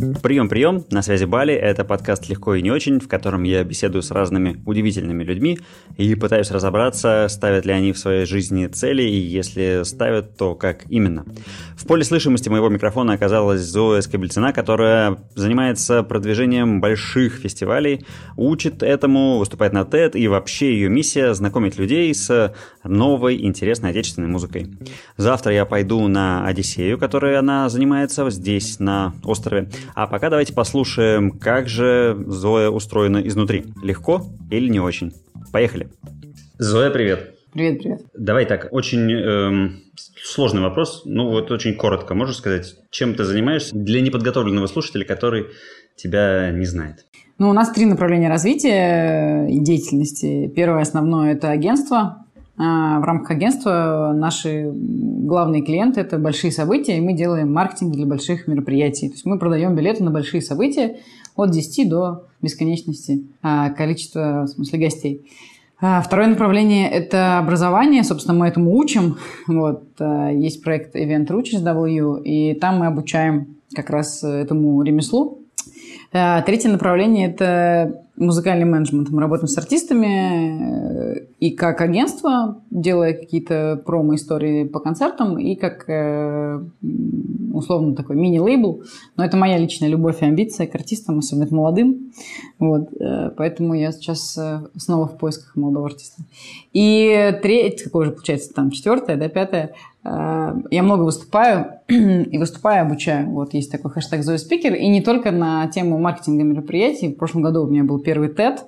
Прием-прием, на связи Бали, это подкаст «Легко и не очень», в котором я беседую с разными удивительными людьми и пытаюсь разобраться, ставят ли они в своей жизни цели, и если ставят, то как именно. В поле слышимости моего микрофона оказалась Зоя Скобельцина, которая занимается продвижением больших фестивалей, учит этому, выступает на TED, и вообще ее миссия – знакомить людей с новой интересной отечественной музыкой. Завтра я пойду на Одиссею, которой она занимается здесь, на острове. А пока давайте послушаем, как же Зоя устроена изнутри. Легко или не очень? Поехали. Зоя, привет. Привет, привет. Давай так, очень эм, сложный вопрос, ну вот очень коротко. Можешь сказать, чем ты занимаешься для неподготовленного слушателя, который тебя не знает? Ну, у нас три направления развития и деятельности. Первое основное – это агентство, в рамках агентства наши главные клиенты – это большие события, и мы делаем маркетинг для больших мероприятий. То есть мы продаем билеты на большие события от 10 до бесконечности а, количества, в смысле, гостей. А, второе направление – это образование. Собственно, мы этому учим. Вот, есть проект Event Ruches W, и там мы обучаем как раз этому ремеслу. Третье направление – это музыкальный менеджмент. Мы работаем с артистами и как агентство, делая какие-то промо-истории по концертам, и как э, условно такой мини-лейбл. Но это моя личная любовь и амбиция к артистам, особенно к молодым. Вот. Э, поэтому я сейчас снова в поисках молодого артиста. И третье, какое же получается там, четвертое, да, пятое, я много выступаю и выступаю, обучаю. Вот есть такой хэштег Зоя Спикер. И не только на тему маркетинга мероприятий. В прошлом году у меня был первый TED,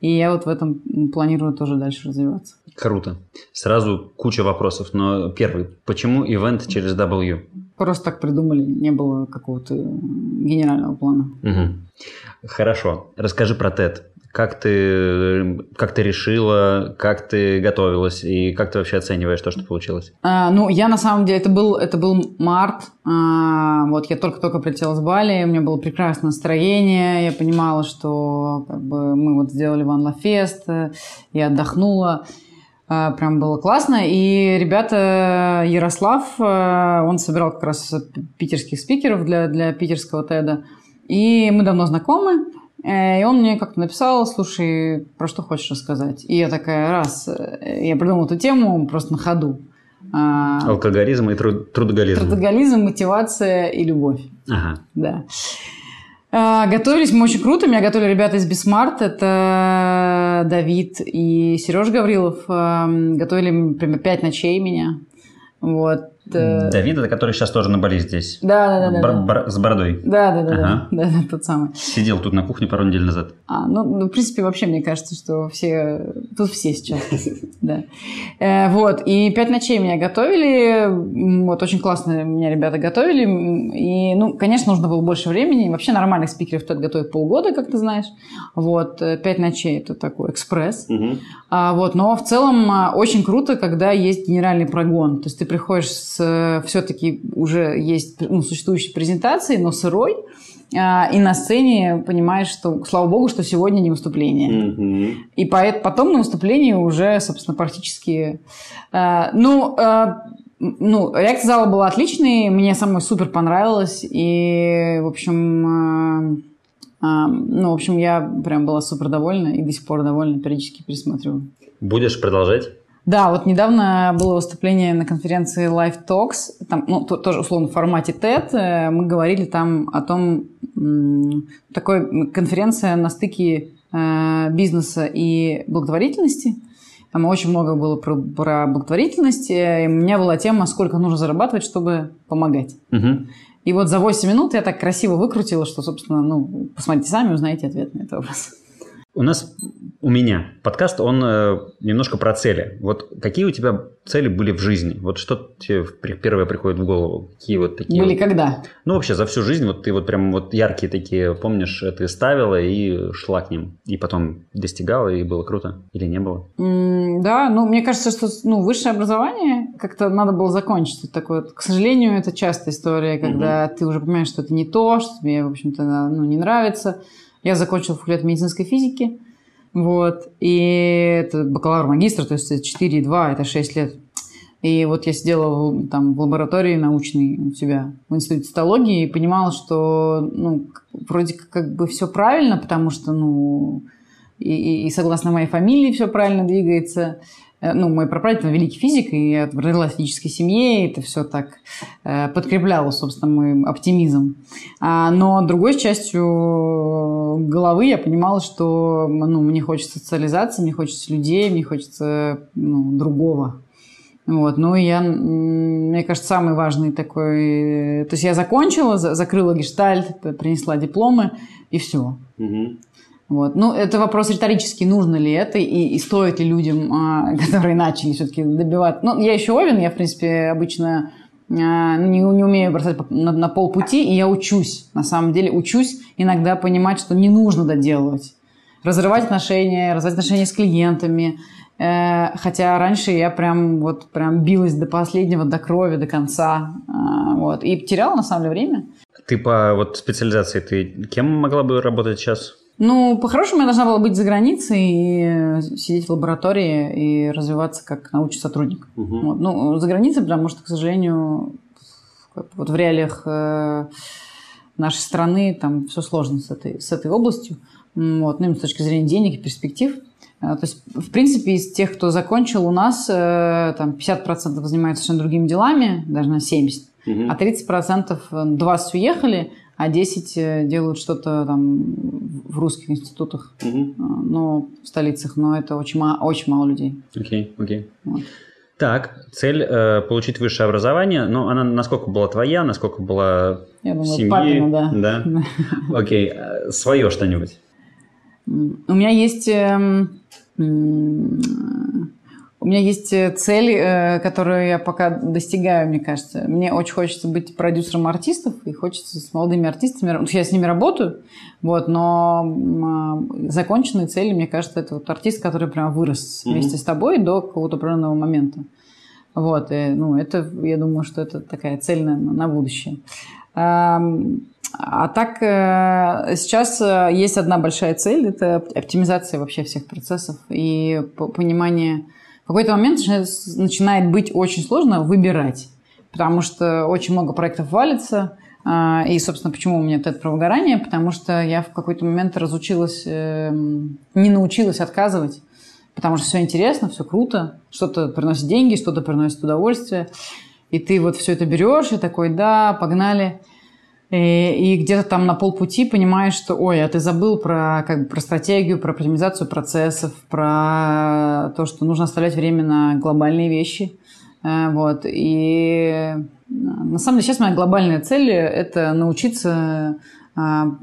и я вот в этом планирую тоже дальше развиваться. Круто. Сразу куча вопросов, но первый. Почему ивент через W? Просто так придумали, не было какого-то генерального плана. Угу. Хорошо. Расскажи про TED. Как ты, как ты решила, как ты готовилась и как ты вообще оцениваешь то, что получилось? А, ну, я на самом деле, это был, это был март, а, вот я только-только прилетела с Бали, у меня было прекрасное настроение, я понимала, что как бы, мы вот сделали Ван Лафест, я отдохнула, прям было классно. И ребята, Ярослав, а, он собирал как раз питерских спикеров для, для питерского TED а, и мы давно знакомы, Э, и он мне как-то написал, слушай, про что хочешь рассказать? И я такая, раз, э, я придумала эту тему просто на ходу. А, Алкоголизм и труд трудоголизм. Трудоголизм, мотивация и любовь. Ага. Да. А, готовились мы очень круто. Меня готовили ребята из BeSmart. Это Давид и Сереж Гаврилов. Готовили прямо пять ночей меня. Вот. Э, Давид, это который сейчас тоже на Бали здесь. Да, да, да. Бар- да. Бар- с бородой. Да, да, да, ага. да, да, да, тот самый. Сидел тут на кухне пару недель назад. А, ну, ну, в принципе, вообще мне кажется, что все, тут все сейчас. Да. Э, вот, и пять ночей меня готовили, вот, очень классно меня ребята готовили, и, ну, конечно, нужно было больше времени, вообще нормальных спикеров тут готовят полгода, как ты знаешь, вот, э, пять ночей это такой экспресс, а, вот, но в целом очень круто, когда есть генеральный прогон, то есть ты приходишь с Э, все-таки уже есть ну, существующие презентации, но сырой, а, и на сцене понимаешь, что, слава богу, что сегодня не выступление. Mm-hmm. И потом на выступлении уже, собственно, практически... Э, ну, э, ну, реакция зала была отличной, мне самой супер понравилось, и, в общем, ну, в общем, я прям была супер довольна и до сих пор довольна, периодически пересматриваю. Будешь продолжать? Да, вот недавно было выступление на конференции Live Talks, там, ну, тоже условно в формате TED. Э, мы говорили там о том, такой конференция на стыке э, бизнеса и благотворительности. Там очень много было про, про благотворительность. И у меня была тема, сколько нужно зарабатывать, чтобы помогать. Угу. И вот за 8 минут я так красиво выкрутила, что, собственно, ну, посмотрите сами, узнаете ответ на этот вопрос. У нас, у меня подкаст, он э, немножко про цели. Вот какие у тебя цели были в жизни? Вот что тебе первое приходит в голову? Какие вот такие? Были вот... когда? Ну, вообще за всю жизнь вот ты вот прям вот яркие такие, помнишь, ты ставила и шла к ним. И потом достигала, и было круто. Или не было? Mm, да, ну, мне кажется, что ну, высшее образование как-то надо было закончить. Вот такое, к сожалению, это частая история, когда mm-hmm. ты уже понимаешь, что это не то, что тебе, в общем-то, ну, не нравится я закончила факультет медицинской физики. Вот. И это бакалавр-магистр, то есть 4,2, это 6 лет. И вот я сидела там в лаборатории научной у себя в институте цитологии и понимала, что ну, вроде как бы все правильно, потому что, ну, и, и согласно моей фамилии все правильно двигается. Э, ну, мой прапрадед великий физик, и я родилась в физической семье, и это все так э, подкрепляло, собственно, мой оптимизм. А, но другой частью головы я понимала, что ну, мне хочется социализации, мне хочется людей, мне хочется ну, другого. Вот. Ну, я, мне кажется, самый важный такой... То есть я закончила, закрыла гештальт, принесла дипломы, и все. Угу. Вот. Ну, это вопрос риторический, нужно ли это и, и стоит ли людям, а, которые начали все-таки добиваться. Ну, я еще Овен, я, в принципе, обычно а, не, не умею бросать на, на полпути, и я учусь, на самом деле учусь иногда понимать, что не нужно доделывать. Разрывать отношения, разрывать отношения с клиентами. Э, хотя раньше я прям вот прям билась до последнего, до крови, до конца. Э, вот. И теряла, на самом деле, время. Ты по вот специализации, ты кем могла бы работать сейчас? Ну, по-хорошему, я должна была быть за границей и э, сидеть в лаборатории и развиваться как научный сотрудник. Угу. Вот. Ну, за границей, потому что, к сожалению, вот в реалиях э, нашей страны там все сложно с этой, с этой областью. Вот. Ну, с точки зрения денег и перспектив. Э, то есть, в принципе, из тех, кто закончил у нас, там 50% занимаются совершенно другими делами, даже на 70%. Угу. А 30% 20 уехали, а 10 э, делают что-то там в русских институтах, угу. но в столицах, но это очень, мало, очень мало людей. Окей, okay, окей. Okay. Вот. Так, цель э, получить высшее образование, но она насколько была твоя, насколько была Я думаю, семьи? папина, да. Да? Окей, okay. свое что-нибудь? У меня есть... У меня есть э, цель, э, которую я пока достигаю, мне кажется. Мне очень хочется быть продюсером артистов, и хочется с молодыми артистами... Я с ними работаю, вот, но а, законченной цели, мне кажется, это вот артист, который прям вырос mm-hmm. вместе с тобой до какого-то определенного момента. Вот, и, ну, это, я думаю, что это такая цель на, на будущее. А, а так, э, сейчас есть одна большая цель – это оптимизация вообще всех процессов и понимание какой-то момент начинает быть очень сложно выбирать, потому что очень много проектов валится. А, и, собственно, почему у меня это про выгорание? Потому что я в какой-то момент разучилась, эм, не научилась отказывать, потому что все интересно, все круто, что-то приносит деньги, что-то приносит удовольствие. И ты вот все это берешь и такой, да, погнали. И, и где-то там на полпути понимаешь, что, ой, а ты забыл про, как бы, про стратегию, про оптимизацию процессов, про то, что нужно оставлять время на глобальные вещи. Э, вот. И э, на самом деле сейчас моя глобальная цель – это научиться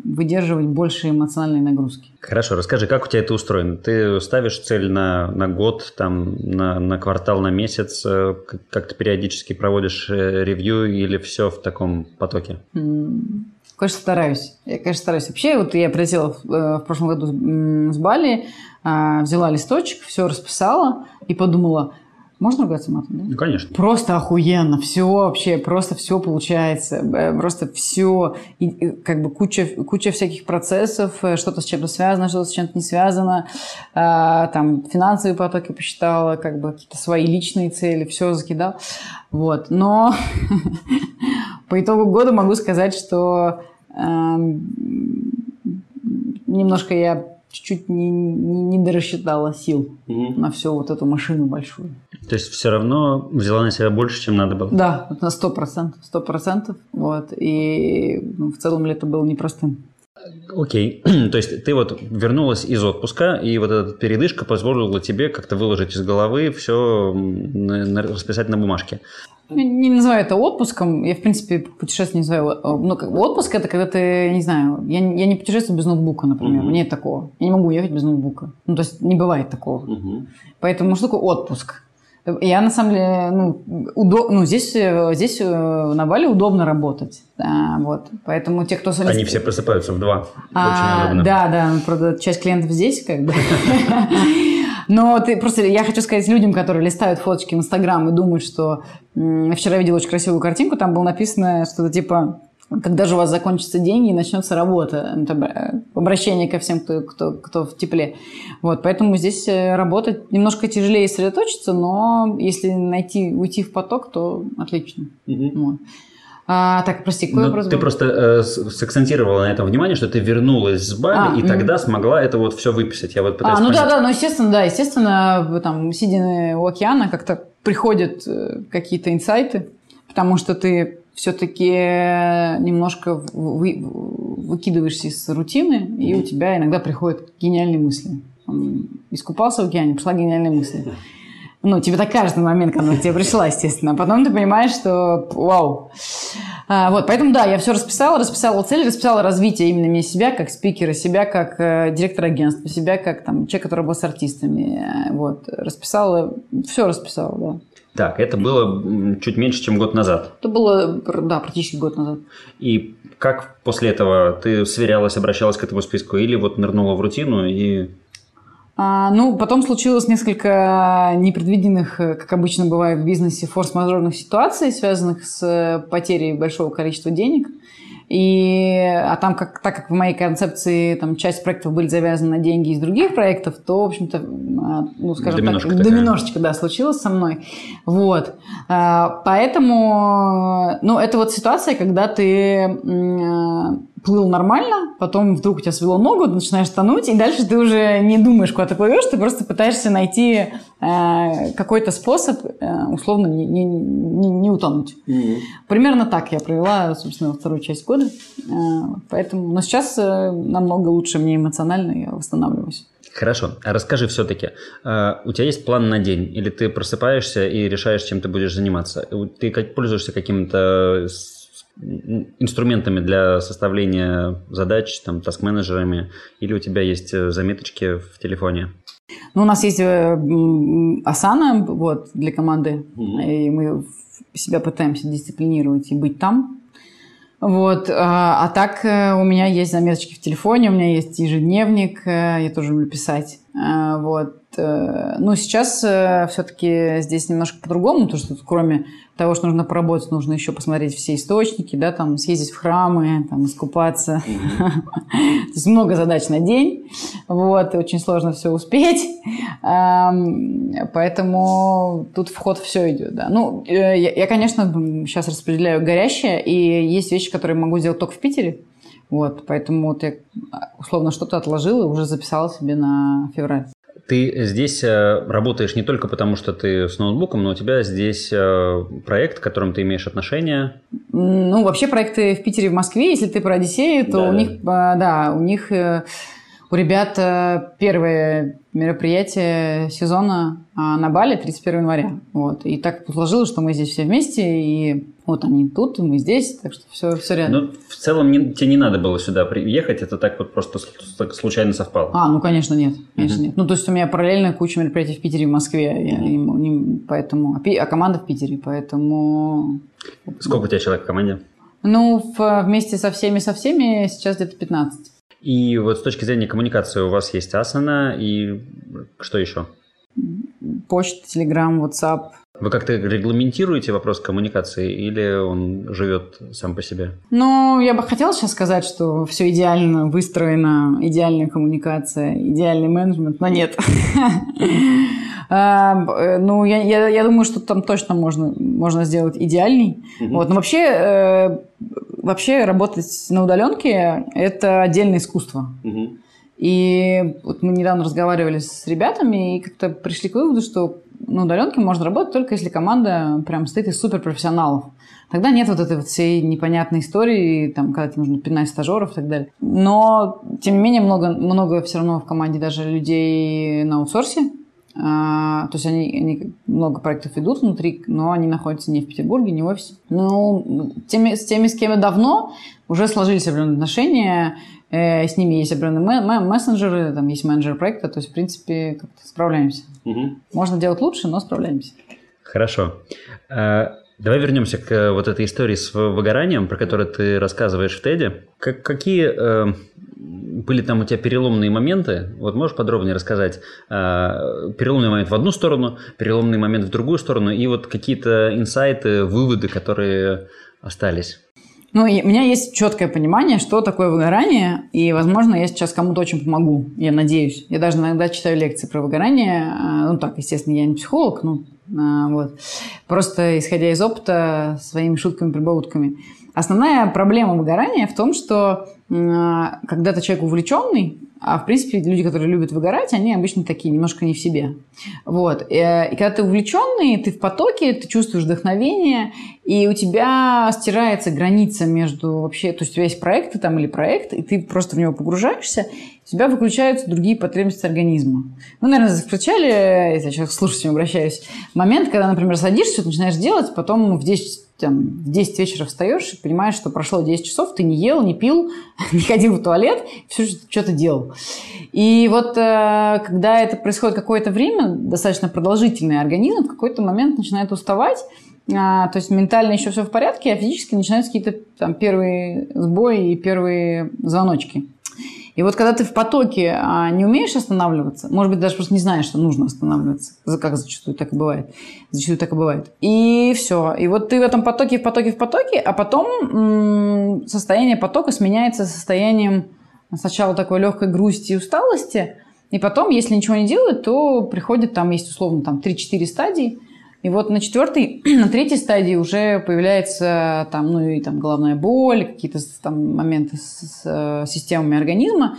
выдерживать больше эмоциональной нагрузки. Хорошо, расскажи, как у тебя это устроено? Ты ставишь цель на, на год, там, на, на квартал, на месяц? Э, как ты периодически проводишь э, ревью или все в таком потоке? Конечно, стараюсь. Я, конечно, стараюсь. Вообще, вот я прилетела в, э, в прошлом году с Бали, а, взяла листочек, все расписала и подумала – можно ругаться матом, да? Ну, конечно. Просто охуенно. Все вообще, просто все получается. Просто все, и, как бы куча, куча всяких процессов, э, что-то с чем-то связано, что-то с чем-то не связано. А, там финансовые потоки посчитала, как бы какие-то свои личные цели, все закидал. Вот. Но по итогу года могу сказать, что эм, немножко я чуть-чуть не, не, не дорассчитала сил угу. на всю вот эту машину большую. То есть все равно взяла на себя больше, чем надо было? Да, на сто процентов, сто процентов. Вот. И ну, в целом лето было непростым. Окей, то есть ты вот вернулась из отпуска, и вот эта передышка позволила тебе как-то выложить из головы все, расписать на бумажке. Не называю это отпуском. Я, в принципе, путешествие не называю... Э, ну, как бы отпуск – это когда ты, не знаю... Я, я не путешествую без ноутбука, например. Угу. Нет такого. Я не могу ехать без ноутбука. Ну, то есть не бывает такого. Угу. Поэтому что такое отпуск? Я, на самом деле, ну, удоб... ну здесь, э, здесь э, на Бали удобно работать. Да, вот. Поэтому те, кто... Они все просыпаются в два. А, Очень удобно. Да, да. Правда, часть клиентов здесь как бы... Но ты просто, я хочу сказать людям, которые листают фоточки в Инстаграм и думают, что вчера видела очень красивую картинку, там было написано что-то типа когда же у вас закончатся деньги и начнется работа? Ну, обращение ко всем, кто, кто, кто в тепле. Вот, поэтому здесь э, работать немножко тяжелее сосредоточиться, но если найти, уйти в поток, то отлично. Угу. Вот. А, так, прости, какой вопрос Ты был? просто э, сакцентировала на этом внимание, что ты вернулась с Бали, а, и угу. тогда смогла это вот все выписать. Я вот пытаюсь а, ну понять. да, да, ну естественно, да, естественно, там, сидя у океана, как-то приходят э, какие-то инсайты, потому что ты все-таки немножко вы, выкидываешься из рутины, и у тебя иногда приходят гениальные мысли. Искупался в океане, пришла гениальная мысль. Ну, тебе так на момент, когда тебе пришла, естественно. А потом ты понимаешь, что вау. А, вот, поэтому да, я все расписала, расписала цель, расписала развитие именно меня себя как спикера, себя как э, директора агентства, себя как там человек, который работает с артистами. Э, вот, расписала, все расписала, да. Так, это было чуть меньше, чем год назад. Это было, да, практически год назад. И как после этого ты сверялась, обращалась к этому списку или вот нырнула в рутину и а, ну, потом случилось несколько непредвиденных, э, как обычно бывает в бизнесе, форс-мажорных ситуаций, связанных с э, потерей большого количества денег. И, а там, как, так как в моей концепции там, часть проектов были завязаны на деньги из других проектов, то, в общем-то, а, ну, скажем доминошка так, такая. доминошечка, да, случилась со мной. Вот. А, поэтому, ну, это вот ситуация, когда ты плыл нормально, потом вдруг у тебя свело ногу, ты начинаешь тонуть, и дальше ты уже не думаешь, куда ты плывешь, ты просто пытаешься найти э, какой-то способ э, условно не, не, не, не утонуть. Mm-hmm. Примерно так я провела, собственно, вторую часть года. Э, поэтому, но сейчас э, намного лучше мне эмоционально, я восстанавливаюсь. Хорошо. А расскажи все-таки, э, у тебя есть план на день? Или ты просыпаешься и решаешь, чем ты будешь заниматься? Ты пользуешься каким-то инструментами для составления задач, там, таск-менеджерами, или у тебя есть э, заметочки в телефоне? Ну, у нас есть Asana э, вот, для команды, mm-hmm. и мы себя пытаемся дисциплинировать и быть там. Вот. А, а так э, у меня есть заметочки в телефоне, у меня есть ежедневник, я тоже люблю писать. Вот. Ну, сейчас все-таки здесь немножко по-другому, потому что кроме того, что нужно поработать, нужно еще посмотреть все источники, да, там, съездить в храмы, там, искупаться. То есть много задач на день, вот, очень сложно все успеть, поэтому тут вход все идет, да. Ну, э, я, конечно, сейчас распределяю горящее, и есть вещи, которые могу сделать только в Питере, вот, поэтому вот я условно что-то отложила и уже записала себе на февраль. Ты здесь э, работаешь не только потому, что ты с ноутбуком, но у тебя здесь э, проект, к которому ты имеешь отношение. Ну, вообще проекты в Питере, в Москве, если ты про Одиссею, то да, у них, да, да у них э, у ребят первое мероприятие сезона а, на Бали 31 января. Вот. И так сложилось, что мы здесь все вместе, и вот они тут, и мы здесь, так что все, все рядом. Ну, в целом не, тебе не надо было сюда приехать, это так вот просто случайно совпало. А, ну, конечно, нет. Конечно, uh-huh. нет. Ну, то есть у меня параллельно куча мероприятий в Питере и в Москве, я, и, и, поэтому, а, а команда в Питере, поэтому... Сколько у тебя человек в команде? Ну, в, вместе со всеми, со всеми сейчас где-то 15. И вот с точки зрения коммуникации у вас есть Asana и что еще? Почта, Telegram, WhatsApp. Вы как-то регламентируете вопрос коммуникации или он живет сам по себе? Ну, я бы хотела сейчас сказать, что все идеально выстроено, идеальная коммуникация, идеальный менеджмент, но нет. А, э, ну, я, думаю, что там точно можно, сделать идеальный. Вот. Но вообще, э, вообще работать на удаленке – это отдельное искусство. И вот мы недавно разговаривали с ребятами и как-то пришли к выводу, что на удаленке можно работать только если команда прям стоит из суперпрофессионалов. Тогда нет вот этой вот всей непонятной истории, там, когда тебе нужно пинать стажеров и так далее. Но, тем не менее, много, много все равно в команде даже людей на аутсорсе, а, то есть они, они много проектов ведут внутри, но они находятся не в Петербурге, не в офисе. Ну, теми, с теми, с кем я давно, уже сложились определенные отношения, э, с ними есть определенные мессенджеры, там есть менеджер проекта, то есть, в принципе, как-то справляемся. Угу. Можно делать лучше, но справляемся. Хорошо. А, давай вернемся к вот этой истории с выгоранием, про которую ты рассказываешь в Теде. Как, какие э, были там у тебя переломные моменты. Вот можешь подробнее рассказать э, переломный момент в одну сторону, переломный момент в другую сторону и вот какие-то инсайты, выводы, которые остались? Ну, и у меня есть четкое понимание, что такое выгорание, и, возможно, я сейчас кому-то очень помогу, я надеюсь. Я даже иногда читаю лекции про выгорание. А, ну, так, естественно, я не психолог, ну, а, вот. Просто исходя из опыта, своими шутками-прибаутками. Основная проблема выгорания в том, что а, когда ты человек увлеченный, а в принципе люди, которые любят выгорать, они обычно такие, немножко не в себе. Вот. Э, и когда ты увлеченный, ты в потоке, ты чувствуешь вдохновение, и у тебя стирается граница между вообще... То есть у тебя есть проекты там или проект, и ты просто в него погружаешься, у тебя выключаются другие потребности организма. Вы, наверное, встречали, я сейчас к слушателям обращаюсь, момент, когда, например, садишься, начинаешь делать, потом в 10 там, в 10 вечера встаешь и понимаешь, что прошло 10 часов, ты не ел, не пил, не ходил в туалет, все что-то делал. И вот э, когда это происходит какое-то время, достаточно продолжительный организм в какой-то момент начинает уставать, а, то есть ментально еще все в порядке, а физически начинаются какие-то там первые сбои и первые звоночки. И вот когда ты в потоке а, не умеешь останавливаться, может быть, даже просто не знаешь, что нужно останавливаться, как зачастую так и бывает. Зачастую так и бывает. И все. И вот ты в этом потоке, в потоке, в потоке, а потом состояние потока сменяется состоянием сначала такой легкой грусти и усталости, и потом, если ничего не делать, то приходит, там есть условно там 3-4 стадии, и вот на четвертой, на третьей стадии уже появляется там, ну и там головная боль, какие-то там моменты с, с э, системами организма.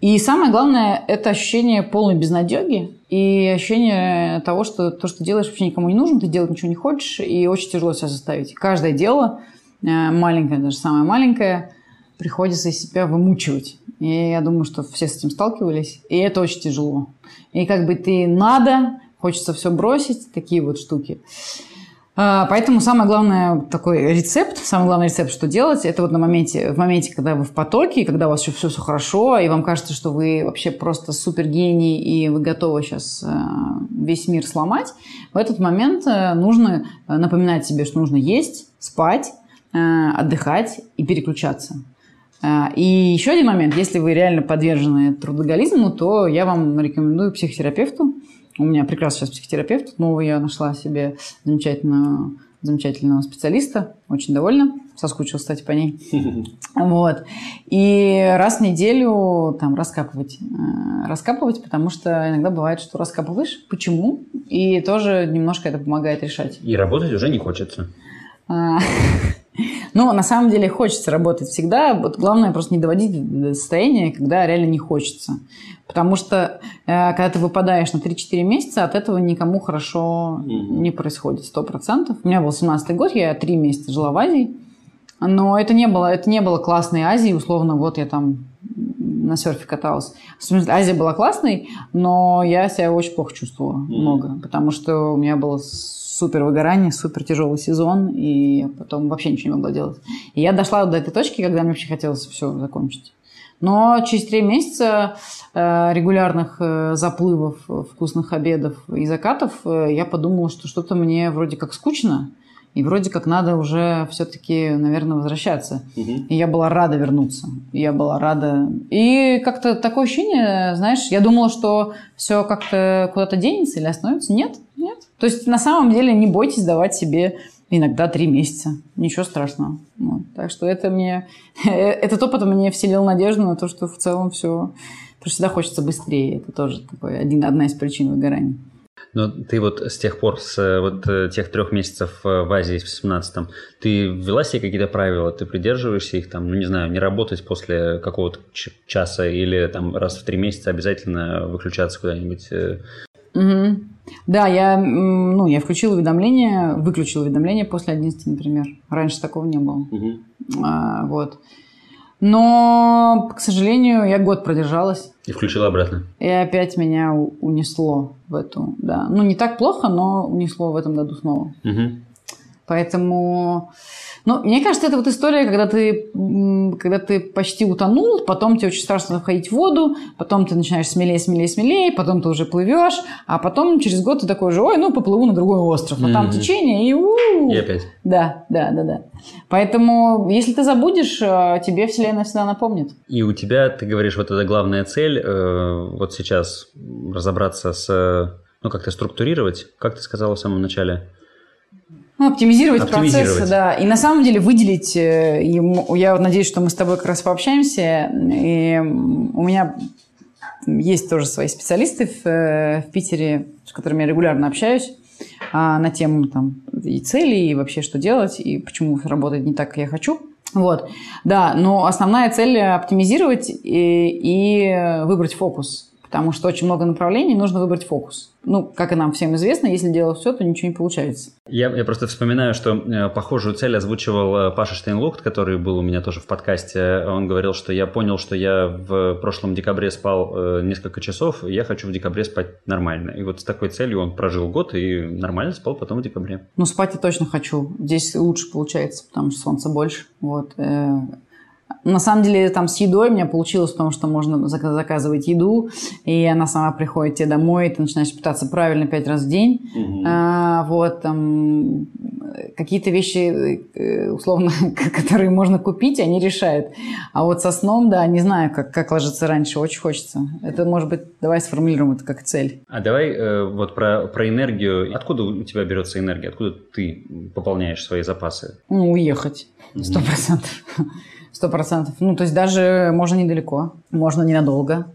И самое главное – это ощущение полной безнадеги и ощущение того, что то, что делаешь, вообще никому не нужно, ты делать ничего не хочешь, и очень тяжело себя заставить. Каждое дело, э, маленькое, даже самое маленькое, приходится из себя вымучивать. И я думаю, что все с этим сталкивались, и это очень тяжело. И как бы ты надо, хочется все бросить, такие вот штуки. А, поэтому самое главное такой рецепт, самый главный рецепт, что делать, это вот на моменте, в моменте, когда вы в потоке, когда у вас еще все, все хорошо, и вам кажется, что вы вообще просто супер гений, и вы готовы сейчас э, весь мир сломать, в этот момент э, нужно напоминать себе, что нужно есть, спать, э, отдыхать и переключаться. И еще один момент, если вы реально подвержены трудоголизму, то я вам рекомендую психотерапевту, у меня прекрасный сейчас психотерапевт, новый я нашла себе замечательного, замечательного специалиста, очень довольна, соскучилась, кстати, по ней. Вот. И раз в неделю там раскапывать. Э, раскапывать, потому что иногда бывает, что раскапываешь. Почему? И тоже немножко это помогает решать. И работать уже не хочется. Но на самом деле хочется работать всегда. Вот главное просто не доводить до состояния, когда реально не хочется. Потому что э, когда ты выпадаешь на 3-4 месяца, от этого никому хорошо не происходит, 100%. У меня был 17-й год, я 3 месяца жила в Азии. Но это не было, это не было классной Азии, условно, вот я там на серфе каталась. В смысле, Азия была классной, но я себя очень плохо чувствовала много, потому что у меня было супер выгорание, супер тяжелый сезон, и потом вообще ничего не могла делать. И я дошла до этой точки, когда мне вообще хотелось все закончить. Но через три месяца э, регулярных э, заплывов, вкусных обедов и закатов э, я подумала, что что-то мне вроде как скучно, и вроде как надо уже все-таки, наверное, возвращаться. Угу. И я была рада вернуться. Я была рада. И как-то такое ощущение, знаешь, я думала, что все как-то куда-то денется или остановится. Нет, нет. То есть на самом деле не бойтесь давать себе иногда три месяца. Ничего страшного. Вот. Так что это мне... Этот опыт мне вселил надежду на то, что в целом все... Потому что всегда хочется быстрее. Это тоже такой один, одна из причин выгорания. Но ты вот с тех пор, с вот э, тех трех месяцев э, в Азии в 17-м, ты ввела себе какие-то правила, ты придерживаешься их, там, ну, не знаю, не работать после какого-то часа или там раз в три месяца обязательно выключаться куда-нибудь? Угу. Да, я, ну, я включила уведомления, выключила уведомления после 11, например. Раньше такого не было. Угу. А, вот. Но, к сожалению, я год продержалась. И включила обратно. И опять меня унесло в эту, да. Ну, не так плохо, но унесло в этом году снова. Угу. Поэтому ну, мне кажется, это вот история, когда ты, когда ты почти утонул, потом тебе очень страшно входить в воду, потом ты начинаешь смелее, смелее, смелее, потом ты уже плывешь, а потом через год ты такой же, ой, ну, поплыву на другой остров, а mm-hmm. там течение, и у И опять. Да, да, да, да. Поэтому, если ты забудешь, э, тебе Вселенная всегда напомнит. И у тебя, ты говоришь, вот эта главная цель, э, вот сейчас разобраться с, ну, как-то структурировать, как ты сказала в самом начале, Ну, оптимизировать, Оптимизировать. процессы, да. И на самом деле выделить, э, ему- я вот надеюсь, что мы с тобой как раз пообщаемся, и у меня есть тоже свои специалисты в, э, в Питере, с которыми я регулярно общаюсь, а, на тему там, и целей, и вообще что делать, и почему работает не так, как я хочу. Вот, да, но основная цель оптимизировать и, и выбрать фокус, потому что очень много направлений, нужно выбрать фокус. Ну, как и нам всем известно, если делать все, то ничего не получается. Я, я просто вспоминаю, что э, похожую цель озвучивал э, Паша Штейнлухт, который был у меня тоже в подкасте. Он говорил, что я понял, что я в прошлом декабре спал э, несколько часов, и я хочу в декабре спать нормально. И вот с такой целью он прожил год и нормально спал потом в декабре. Ну, спать я точно хочу. Здесь лучше получается, потому что солнца больше. Вот. На самом деле, там с едой у меня получилось, потому что можно зак- заказывать еду, и она сама приходит тебе домой, и ты начинаешь питаться правильно пять раз в день. А, вот, там, э, какие-то вещи, э, условно, которые можно купить, они решают. А вот со сном, да, не знаю, как, как ложиться раньше, очень хочется. Это, может быть, давай сформулируем это как цель. А давай э, вот про, про энергию. Откуда у тебя берется энергия? Откуда ты пополняешь свои запасы? Ну, уехать. Сто процентов. Сто процентов. Ну, то есть даже можно недалеко, можно ненадолго.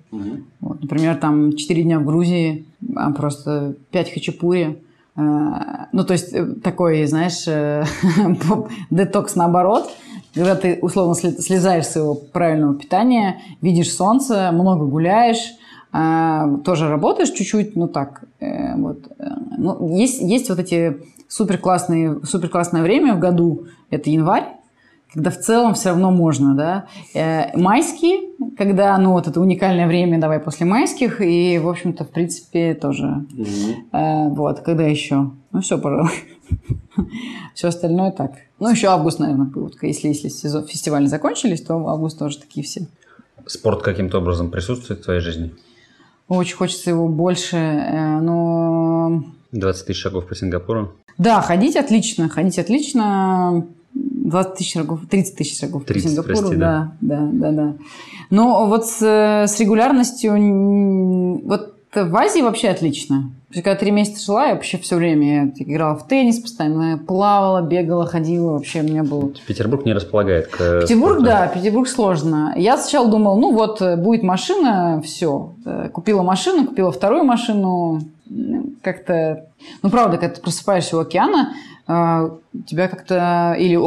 Вот, например, там 4 дня в Грузии, а просто 5 хачапури. Э, Ну, то есть э, такой, знаешь, э, детокс наоборот, когда ты условно слезаешь с своего правильного питания, видишь солнце, много гуляешь, а, тоже работаешь чуть-чуть, ну так, вот. Ну, есть, есть вот эти супер классные, супер классное время в году, это январь, когда в целом все равно можно, да. Э, майские, когда, ну, вот это уникальное время, давай после майских, и, в общем-то, в принципе, тоже. Э, вот, когда еще? Ну, все, пожалуй. Все остальное так. Ну, еще август, наверное, будет. Если, если сезон, фестивали закончились, то август тоже такие все. Спорт каким-то образом присутствует в твоей жизни? Очень хочется его больше, э, но... 20 тысяч шагов по Сингапуру? Да, ходить отлично, ходить отлично. 20 тысяч шагов, 30 тысяч шагов 30, по Сингапуру. прости, да, да, да, да. Но вот с, с регулярностью, вот в Азии вообще отлично. Когда три месяца жила, я вообще все время я играла в теннис постоянно, плавала, бегала, ходила. Вообще у меня был Петербург не располагает к Петербург, спорту. да, Петербург сложно. Я сначала думала, ну вот э, будет машина, все. Купила машину, купила вторую машину. Как-то, ну правда, когда ты просыпаешься у океана, э, тебя как-то, или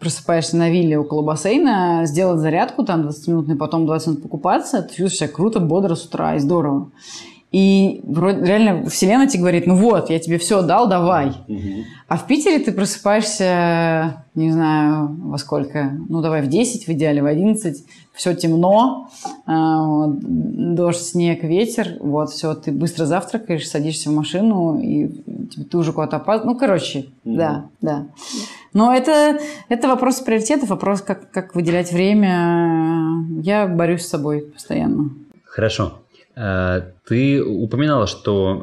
просыпаешься на вилле около бассейна, сделать зарядку там 20 минут, потом 20 минут покупаться, ты чувствуешь себя круто, бодро с утра и здорово. И вроде реально вселенная тебе говорит, ну вот, я тебе все дал, давай. А в Питере ты просыпаешься, не знаю, во сколько, ну давай в 10 в идеале, в 11, все темно, а, вот, дождь, снег, ветер, вот, все, ты быстро завтракаешь, садишься в машину, и тебе- ты уже куда-то опаздываешь. Ну, короче, да, да. Но это, это вопрос приоритетов, вопрос, как, как выделять время. Я борюсь с собой постоянно. Хорошо. Э, Ты упоминала, что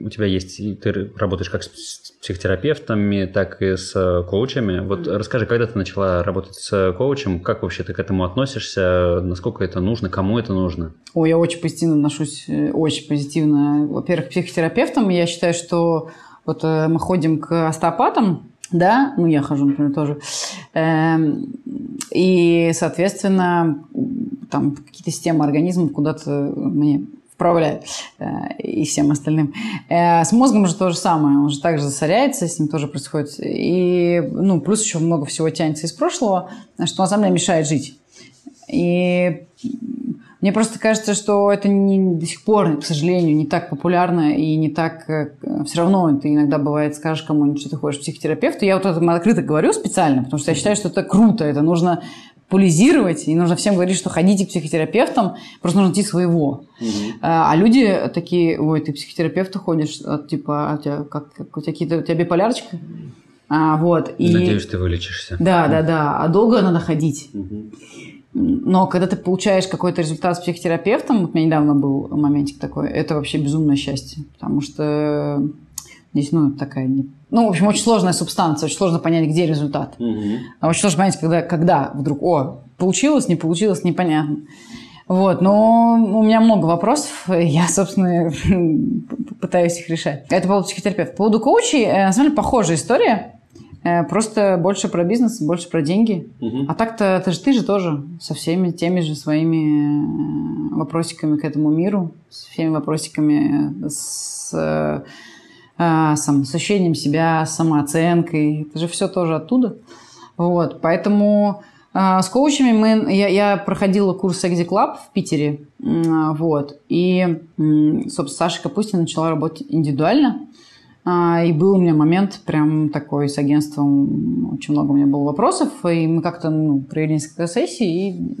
э, у тебя есть, ты работаешь как с психотерапевтами, так и с э, коучами. Вот расскажи, когда ты начала работать с коучем, как вообще ты к этому относишься, насколько это нужно, кому это нужно? Ой, я очень позитивно отношусь, очень позитивно. Во-первых, к психотерапевтам. Я считаю, что вот мы ходим к остеопатам, да, ну я хожу, например, тоже. Эм, И, соответственно, там какие-то системы организма куда-то мне вправляет э, и всем остальным. Э, С мозгом же то же самое, он же также засоряется, с ним тоже происходит. И, ну, плюс еще много всего тянется из прошлого, что на самом деле мешает жить. И мне просто кажется, что это не, до сих пор, к сожалению, не так популярно и не так... Все равно ты иногда бывает скажешь кому-нибудь, что ты ходишь к психотерапевту. Я вот это открыто говорю специально, потому что я считаю, что это круто, это нужно популяризировать, и нужно всем говорить, что ходите к психотерапевтам, просто нужно идти своего. А а люди такие, ой, ты к психотерапевту ходишь, а, типа, а у тебя, как, у тебя какие-то, у тебя биполярочка? А, вот. И... Надеюсь, ты вылечишься. Да, да, да. А долго надо ходить. Но когда ты получаешь какой-то результат с психотерапевтом, вот у меня недавно был моментик такой, это вообще безумное счастье. Потому что здесь, ну, такая... Ну, в общем, очень сложная субстанция, очень сложно понять, где результат. А очень сложно понять, когда, когда вдруг, о, получилось, не получилось, непонятно. Вот, но у меня много вопросов, я, собственно, пытаюсь их решать. Это по поводу психотерапевта. По поводу коучей, э, на самом деле, похожая история. Э, просто больше про бизнес, больше про деньги. Угу. А так-то это же ты же тоже со всеми теми же своими э, вопросиками к этому миру, с всеми вопросиками, с э, самоощущением себя, самооценкой. Это же все тоже оттуда. Вот, поэтому э, с коучами мы, я, я проходила курс Exit Club в Питере, э, вот, и, э, собственно, Саша Капустина начала работать индивидуально. А, и был у меня момент прям такой с агентством, очень много у меня было вопросов, и мы как-то ну, провели несколько сессий, и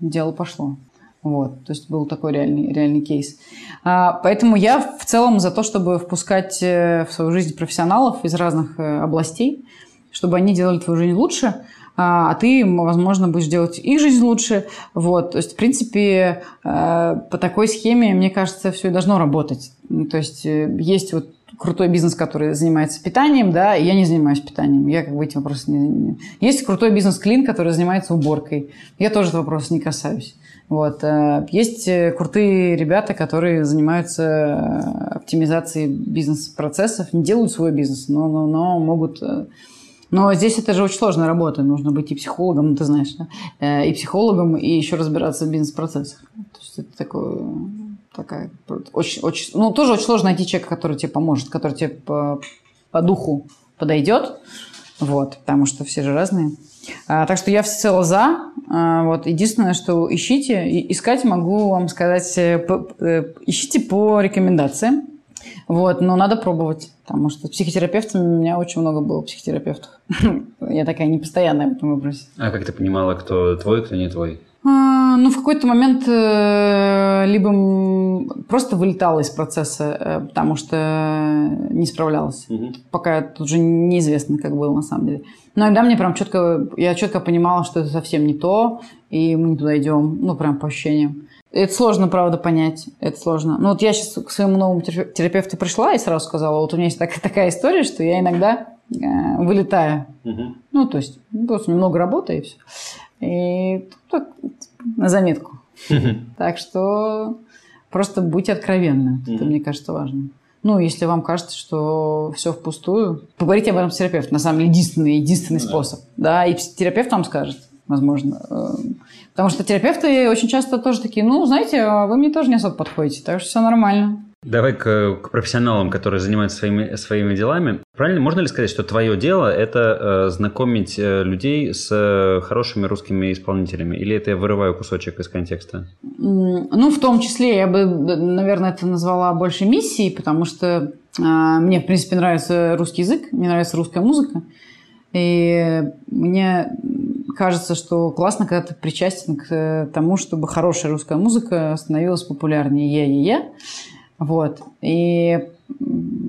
дело пошло. Вот, то есть был такой реальный, реальный кейс. А, поэтому я в целом за то, чтобы впускать э, в свою жизнь профессионалов из разных э, областей, чтобы они делали твою жизнь лучше, а, а ты, возможно, будешь делать их жизнь лучше. Вот, то есть, в принципе, э, по такой схеме, мне кажется, все и должно работать. То есть, есть вот крутой бизнес, который занимается питанием, да, и я не занимаюсь питанием. Я как бы этим вопросом не... не... Есть крутой бизнес Клин, который занимается уборкой. Я тоже этого вопроса не касаюсь. Вот. Э, есть э, крутые ребята, которые занимаются э, оптимизацией бизнес-процессов, не делают свой бизнес, но, но, но могут... Но здесь это же очень сложная работа. Нужно быть и психологом, ты знаешь, да? и психологом, и еще разбираться в бизнес-процессах. То есть это такое такая очень, очень, ну, тоже очень сложно найти человека, который тебе поможет, который тебе по, по духу подойдет, вот, потому что все же разные. А, так что я всецело за. А, вот, единственное, что ищите, и искать могу вам сказать, э, по, э, ищите по рекомендациям, вот, но надо пробовать, потому что психотерапевтами у меня очень много было психотерапевтов. Я такая непостоянная в этом вопросе. А как ты понимала, кто твой, кто не твой? Ну, в какой-то момент э, либо просто вылетала из процесса, э, потому что не справлялась. Угу. Пока тут уже неизвестно, как было на самом деле. Но иногда мне прям четко, я четко понимала, что это совсем не то, и мы не туда идем, ну, прям по ощущениям. Это сложно, правда, понять. Это сложно. Ну, вот я сейчас к своему новому терапевту пришла и сразу сказала, вот у меня есть так, такая история, что я иногда э, вылетаю. Угу. Ну, то есть, просто немного работы и все. И так, на заметку. Так что просто будьте откровенны. Это, мне кажется, важно. Ну, если вам кажется, что все впустую, поговорите об этом с терапевтом. На самом деле, единственный, единственный способ. Да, и терапевт вам скажет, возможно. Эм, потому что терапевты очень часто тоже такие, ну, знаете, а вы мне тоже не особо подходите, так что все нормально. Давай к, к профессионалам, которые занимаются своими, своими делами. Правильно, можно ли сказать, что твое дело – это э, знакомить э, людей с э, хорошими русскими исполнителями? Или это я вырываю кусочек из контекста? Ну, в том числе, я бы, наверное, это назвала больше миссией, потому что э, мне, в принципе, нравится русский язык, мне нравится русская музыка. И мне кажется, что классно, когда ты причастен к тому, чтобы хорошая русская музыка становилась популярнее. Я-я-я. Вот. И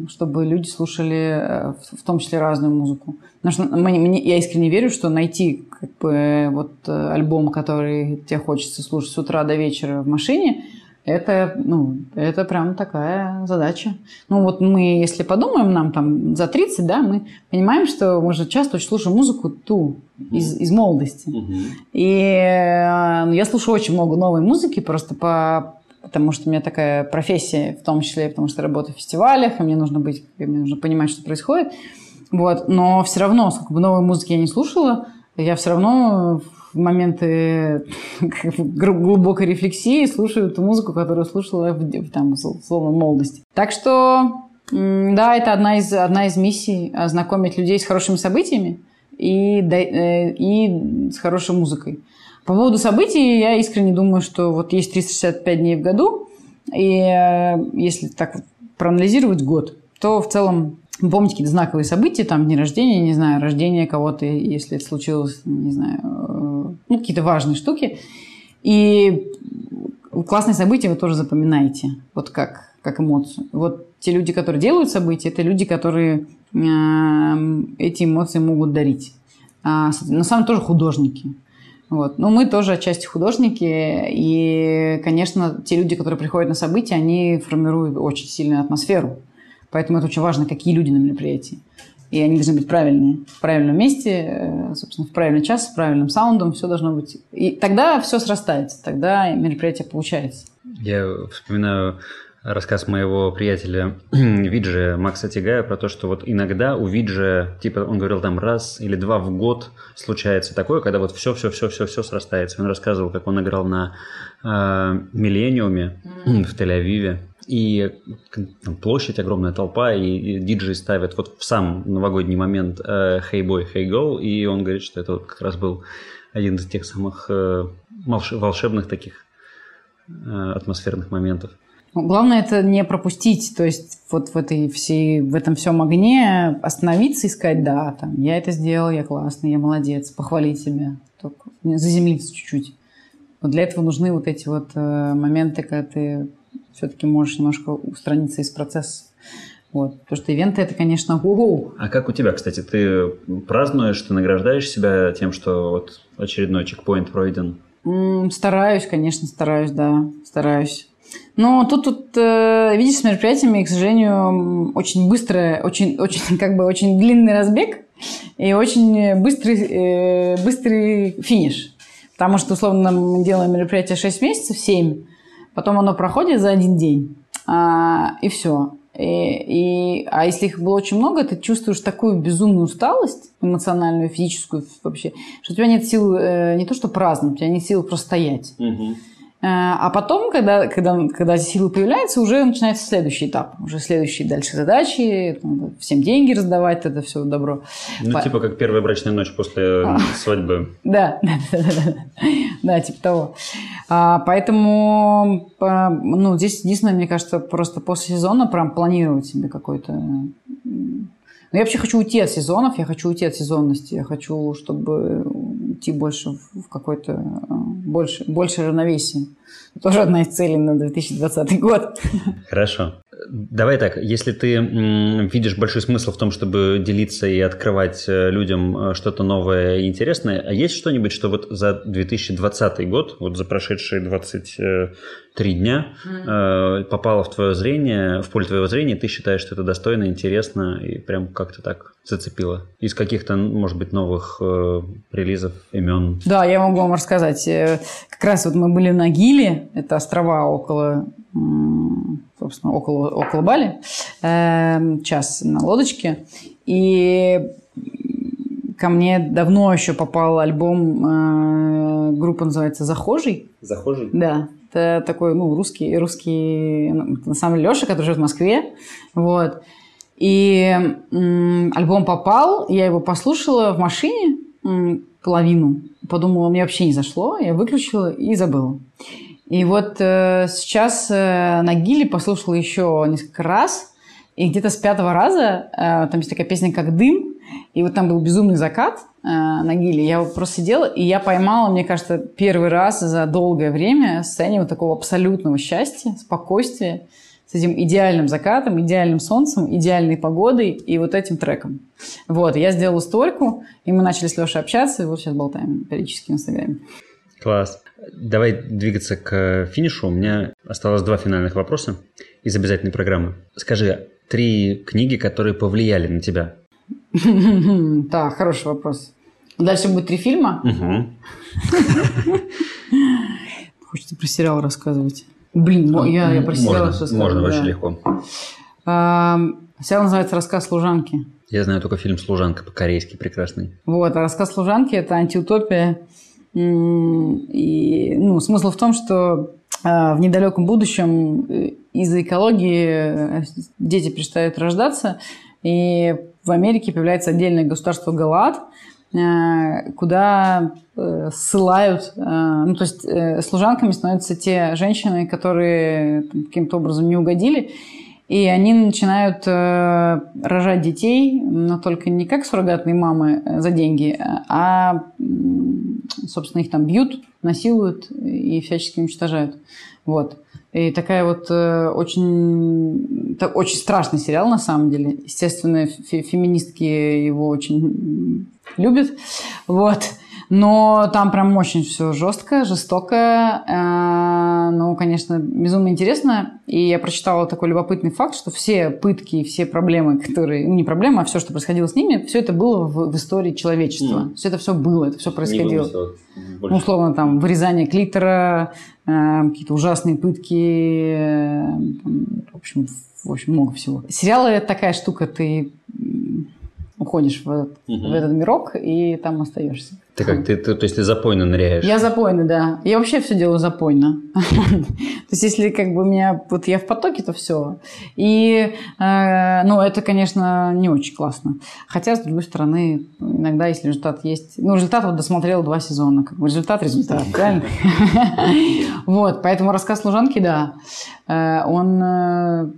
чтобы люди слушали э, в том числе разную музыку. Потому что мне, мне, я искренне верю, что найти как бы, вот, э, альбом, который тебе хочется слушать с утра до вечера в машине, это, ну, это прям такая задача. Ну, вот мы, если подумаем, нам там за 30, да, мы понимаем, что мы же часто очень слушаем музыку ту, из, из молодости. Uh-huh. И э, я слушаю очень много новой музыки просто по потому что у меня такая профессия, в том числе, потому что работаю в фестивалях, и мне нужно быть, мне нужно понимать, что происходит. Вот. Но все равно, сколько бы новой музыки я не слушала, я все равно в моменты глубокой рефлексии слушаю ту музыку, которую слушала в, там, условно, молодости. Так что, да, это одна из, одна из миссий – ознакомить людей с хорошими событиями и, э, и с хорошей музыкой. По поводу событий я искренне думаю, что вот есть 365 дней в году, и э, если так проанализировать год, то в целом помните какие-то знаковые события, там дни рождения, не знаю, рождение кого-то, если это случилось, не знаю, э, ну, какие-то важные штуки. И классные события вы тоже запоминаете, вот как, как эмоцию. Вот те люди, которые делают события, это люди, которые э, эти эмоции могут дарить. А, на самом деле тоже художники. Вот. Но мы тоже отчасти художники, и, конечно, те люди, которые приходят на события, они формируют очень сильную атмосферу. Поэтому это очень важно, какие люди на мероприятии. И они должны быть правильные. В правильном месте, э, собственно, в правильный час, с правильным саундом, все должно быть. И тогда все срастается, тогда мероприятие получается. Я вспоминаю рассказ моего приятеля Виджи Макса Тигая про то, что вот иногда у Виджи, типа он говорил там раз или два в год случается такое, когда вот все-все-все-все-все срастается. Он рассказывал, как он играл на э, Миллениуме mm-hmm. в Тель-Авиве, и там, площадь, огромная толпа, и, и диджей ставят вот в сам новогодний момент э, «Hey boy, hey go», и он говорит, что это вот как раз был один из тех самых э, волшебных таких э, атмосферных моментов. Ну, главное это не пропустить, то есть вот в этой всей, в этом всем огне остановиться и сказать, да, там, я это сделал, я классный, я молодец, похвалить себя, только заземлиться чуть-чуть. Вот для этого нужны вот эти вот э, моменты, когда ты все-таки можешь немножко устраниться из процесса. Вот. Потому что ивенты это, конечно, у А как у тебя, кстати, ты празднуешь, ты награждаешь себя тем, что вот очередной чекпоинт пройден? Стараюсь, конечно, стараюсь, да, стараюсь. Но тут, тут э, видишь, с мероприятиями, к сожалению, очень быстрое, очень, очень, как бы, очень длинный разбег и очень быстрый, э, быстрый финиш. Потому что, условно, мы делаем мероприятие 6 месяцев, 7, потом оно проходит за один день, а, и все. И, и, а если их было очень много, ты чувствуешь такую безумную усталость, эмоциональную, физическую вообще, что у тебя нет сил э, не то что праздновать, у тебя нет сил просто стоять. Угу. Э, а потом, когда, когда, когда силы появляются, уже начинается следующий этап. Уже следующие дальше задачи, всем деньги раздавать, это все добро. Ну, По... типа как первая брачная ночь после а. свадьбы. Да, да, да, да, да, типа того. А, поэтому, ну, здесь единственное, мне кажется, просто после сезона прям планировать себе какой-то но я вообще хочу уйти от сезонов, я хочу уйти от сезонности, я хочу, чтобы уйти больше в какой-то э, больше, больше равновесие. Тоже одна из целей на 2020 год. Хорошо. Давай так, если ты видишь большой смысл в том, чтобы делиться и открывать э, людям э, что-то новое и интересное, а есть что-нибудь, что вот за 2020 год, вот за прошедшие 23 дня mm. попало в твое зрение, в поле твоего зрения, ты считаешь, что это достойно, интересно и прям как-то так зацепило? Из каких-то, может быть, новых э, релизов, имен? Да, я могу вам рассказать. Как раз вот мы были на Гиле, это острова около собственно, около, около Бали, э, час на лодочке. И ко мне давно еще попал альбом, э, группа называется «Захожий». «Захожий»? Да. Это такой, ну, русский, русский, на самом деле, Леша, который живет в Москве. Вот. И м, альбом попал, я его послушала в машине м, половину. Подумала, мне вообще не зашло. Я выключила и забыла. И вот э, сейчас э, на Гиле послушала еще несколько раз, и где-то с пятого раза, э, там есть такая песня «Как дым», и вот там был безумный закат э, на Гиле. Я вот просто сидела, и я поймала, мне кажется, первый раз за долгое время состояние вот такого абсолютного счастья, спокойствия, с этим идеальным закатом, идеальным солнцем, идеальной погодой и вот этим треком. Вот, я сделала стойку, и мы начали с Лешей общаться, и вот сейчас болтаем периодически в Инстаграме. Класс. Давай двигаться к финишу. У меня осталось два финальных вопроса из обязательной программы. Скажи, три книги, которые повлияли на тебя? Да, хороший вопрос. Дальше будет три фильма? Хочется про сериал рассказывать. Блин, я, я про сериал все Можно, вообще легко. Сериал называется «Рассказ служанки». Я знаю только фильм «Служанка» по-корейски прекрасный. Вот, а «Рассказ служанки» – это антиутопия и ну, смысл в том, что а, в недалеком будущем э, из-за экологии э, дети перестают рождаться, и в Америке появляется отдельное государство Галат, э, куда ссылают, ну то есть служанками становятся те женщины, которые каким-то образом не угодили, и они начинают рожать детей, но только не как суррогатные мамы за деньги, а, собственно, их там бьют, насилуют и всячески уничтожают. Вот. И такая вот э, очень, так, очень страшный сериал на самом деле. Естественно, фе феминистки его очень любят. Вот. Но там прям очень все жестко, жестоко. Э, ну, конечно, безумно интересно. И я прочитала такой любопытный факт, что все пытки, все проблемы, которые... Ну, не проблемы, а все, что происходило с ними, все это было в, в истории человечества. Mm. Все это все было, это все происходило. Ну, условно, там, вырезание клитора, э, какие-то ужасные пытки, э, в общем, в общем, много всего. Сериалы – это такая штука, ты уходишь в, угу. в этот мирок и там остаешься. Ты как, ты, ты, то есть ты запойно ныряешь? Я запойно, да. Я вообще все делаю запойно. то есть если как бы у меня, вот я в потоке, то все. И, э, ну, это, конечно, не очень классно. Хотя, с другой стороны, иногда, если результат есть... Ну, результат вот досмотрел два сезона. Как бы результат, результат, правильно? вот, поэтому рассказ служанки, да, э, он э,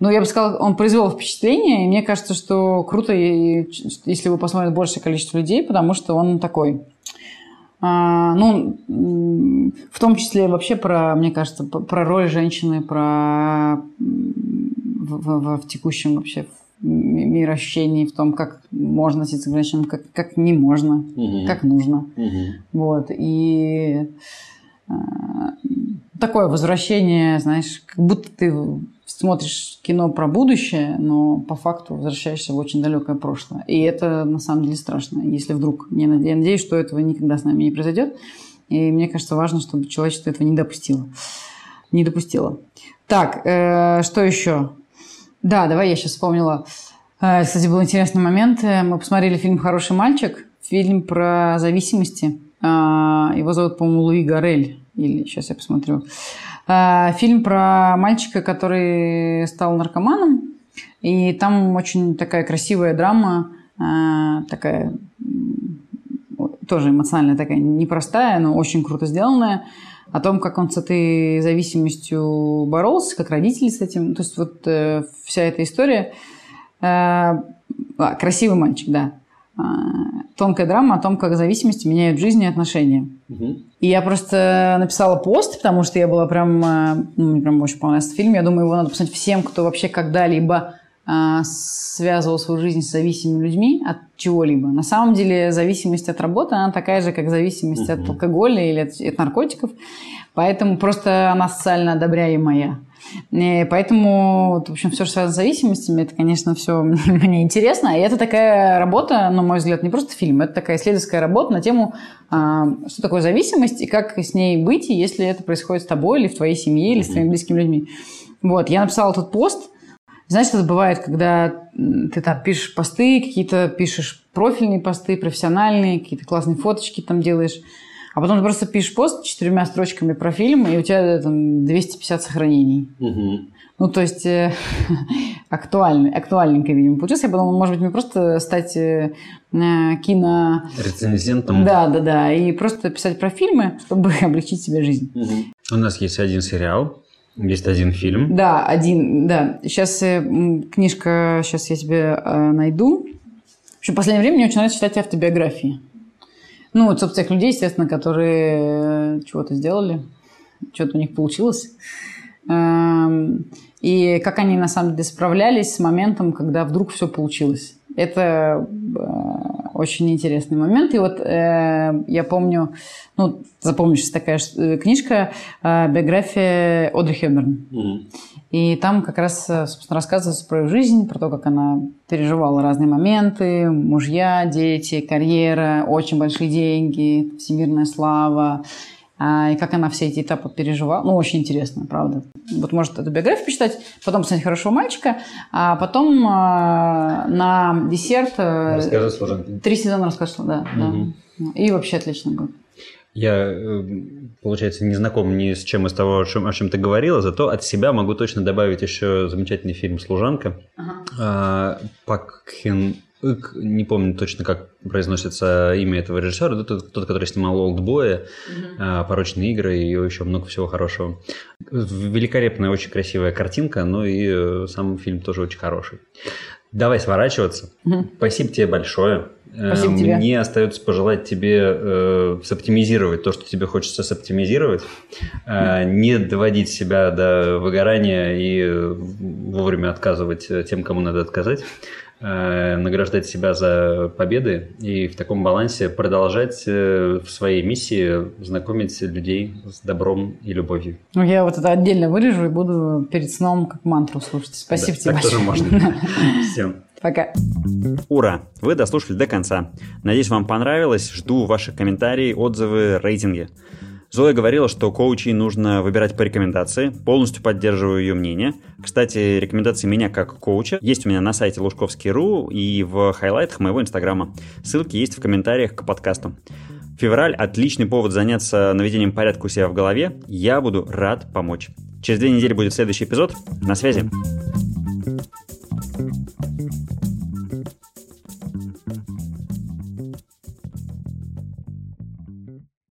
ну, я бы сказала, он произвел впечатление, и мне кажется, что круто, если вы посмотрите большее количество людей, потому что он такой... А, ну, в том числе вообще про, мне кажется, про роль женщины, про в, в, в текущем вообще мироощущении, в том, как можно относиться к женщинам, как, как не можно, угу. как нужно. Угу. Вот. И а, такое возвращение, знаешь, как будто ты смотришь кино про будущее, но по факту возвращаешься в очень далекое прошлое. И это на самом деле страшно, если вдруг... Я надеюсь, что этого никогда с нами не произойдет. И мне кажется, важно, чтобы человечество этого не допустило. Не допустило. Так, э, что еще? Да, давай я сейчас вспомнила. Э, кстати, был интересный момент. Мы посмотрели фильм «Хороший мальчик», фильм про зависимости. Э, его зовут, по-моему, Луи Гарель. Или сейчас я посмотрю. А, фильм про мальчика, который стал наркоманом. И там очень такая красивая драма, а, такая тоже эмоциональная такая, непростая, но очень круто сделанная, о том, как он с этой зависимостью боролся, как родители с этим. То есть вот э, вся эта история. Э, а, красивый мальчик, да. Э, тонкая драма о том, как зависимости меняют жизнь и отношения. Угу. И я просто написала пост, потому что я была прям, э, ну, мне прям очень понравился фильм. Я думаю, его надо посмотреть всем, кто вообще когда-либо э, связывал свою жизнь с зависимыми людьми от чего-либо. На самом деле зависимость от работы, она такая же, как зависимость uh-huh. от алкоголя или от, от наркотиков. Поэтому просто она социально одобряемая. И поэтому, в общем, все, что связано с зависимостями, это, конечно, все мне интересно. И это такая работа, на мой взгляд, не просто фильм, это такая исследовательская работа на тему, а, что такое зависимость и как с ней быть, если это происходит с тобой или в твоей семье, или с твоими близкими людьми. Вот, я написала этот пост. Знаешь, это бывает, когда ты там пишешь посты, какие-то пишешь профильные посты, профессиональные, какие-то классные фоточки там делаешь. А потом ты просто пишешь пост четырьмя строчками про фильм, и у тебя там 250 сохранений. Угу. Ну, то есть э, актуальный, актуальненько, видимо, получилось. Я подумала, может быть, мне просто стать э, кино... Рецензентом. Да, да, да. И просто писать про фильмы, чтобы облегчить себе жизнь. Угу. У нас есть один сериал, есть один фильм. Да, один, да. Сейчас э, книжка, сейчас я тебе э, найду. В общем, в последнее время мне очень нравится читать автобиографии. Ну, вот, собственно, людей, естественно, которые э, чего-то сделали, что-то у них получилось. Эм, и как они, на самом деле, справлялись с моментом, когда вдруг все получилось. Это э, очень интересный момент. И вот э, я помню, ну, запомнишь, такая книжка «Биография Одри Хепберн». Mm-hmm. И там как раз, собственно, рассказывается про ее жизнь, про то, как она переживала разные моменты, мужья, дети, карьера, очень большие деньги, всемирная слава, и как она все эти этапы переживала. Ну, очень интересно, правда. Вот может эту биографию почитать, потом посмотреть «Хорошего мальчика», а потом а, на десерт... Э, Расскажи служанке. Три сезона рассказывала, да, угу. да. И вообще отлично будет. Я, э, получается, не знаком ни с чем из того, о чем, о чем ты говорила, зато от себя могу точно добавить еще замечательный фильм «Служанка». Ага. А, Пак Хин Ик, не помню точно, как произносится имя этого режиссера, тот, тот который снимал «Олдбоя», угу. «Порочные игры» и еще много всего хорошего. Великолепная, очень красивая картинка, но и э, сам фильм тоже очень хороший. Давай сворачиваться. Угу. Спасибо тебе большое. Спасибо Мне тебе. остается пожелать тебе э, соптимизировать то, что тебе хочется соптимизировать, э, не доводить себя до выгорания и вовремя отказывать тем, кому надо отказать. Э, награждать себя за победы и в таком балансе продолжать э, в своей миссии знакомить людей с добром и любовью. Ну, я вот это отдельно вырежу и буду перед сном как мантру слушать. Спасибо да, тебе так большое. тоже можно. Всем. Пока. Ура! Вы дослушали до конца. Надеюсь, вам понравилось. Жду ваших комментариев, отзывы, рейтинги. Зоя говорила, что коучей нужно выбирать по рекомендации. Полностью поддерживаю ее мнение. Кстати, рекомендации меня как коуча есть у меня на сайте лужковский.ру и в хайлайтах моего инстаграма. Ссылки есть в комментариях к подкасту. Февраль – отличный повод заняться наведением порядка у себя в голове. Я буду рад помочь. Через две недели будет следующий эпизод. На связи.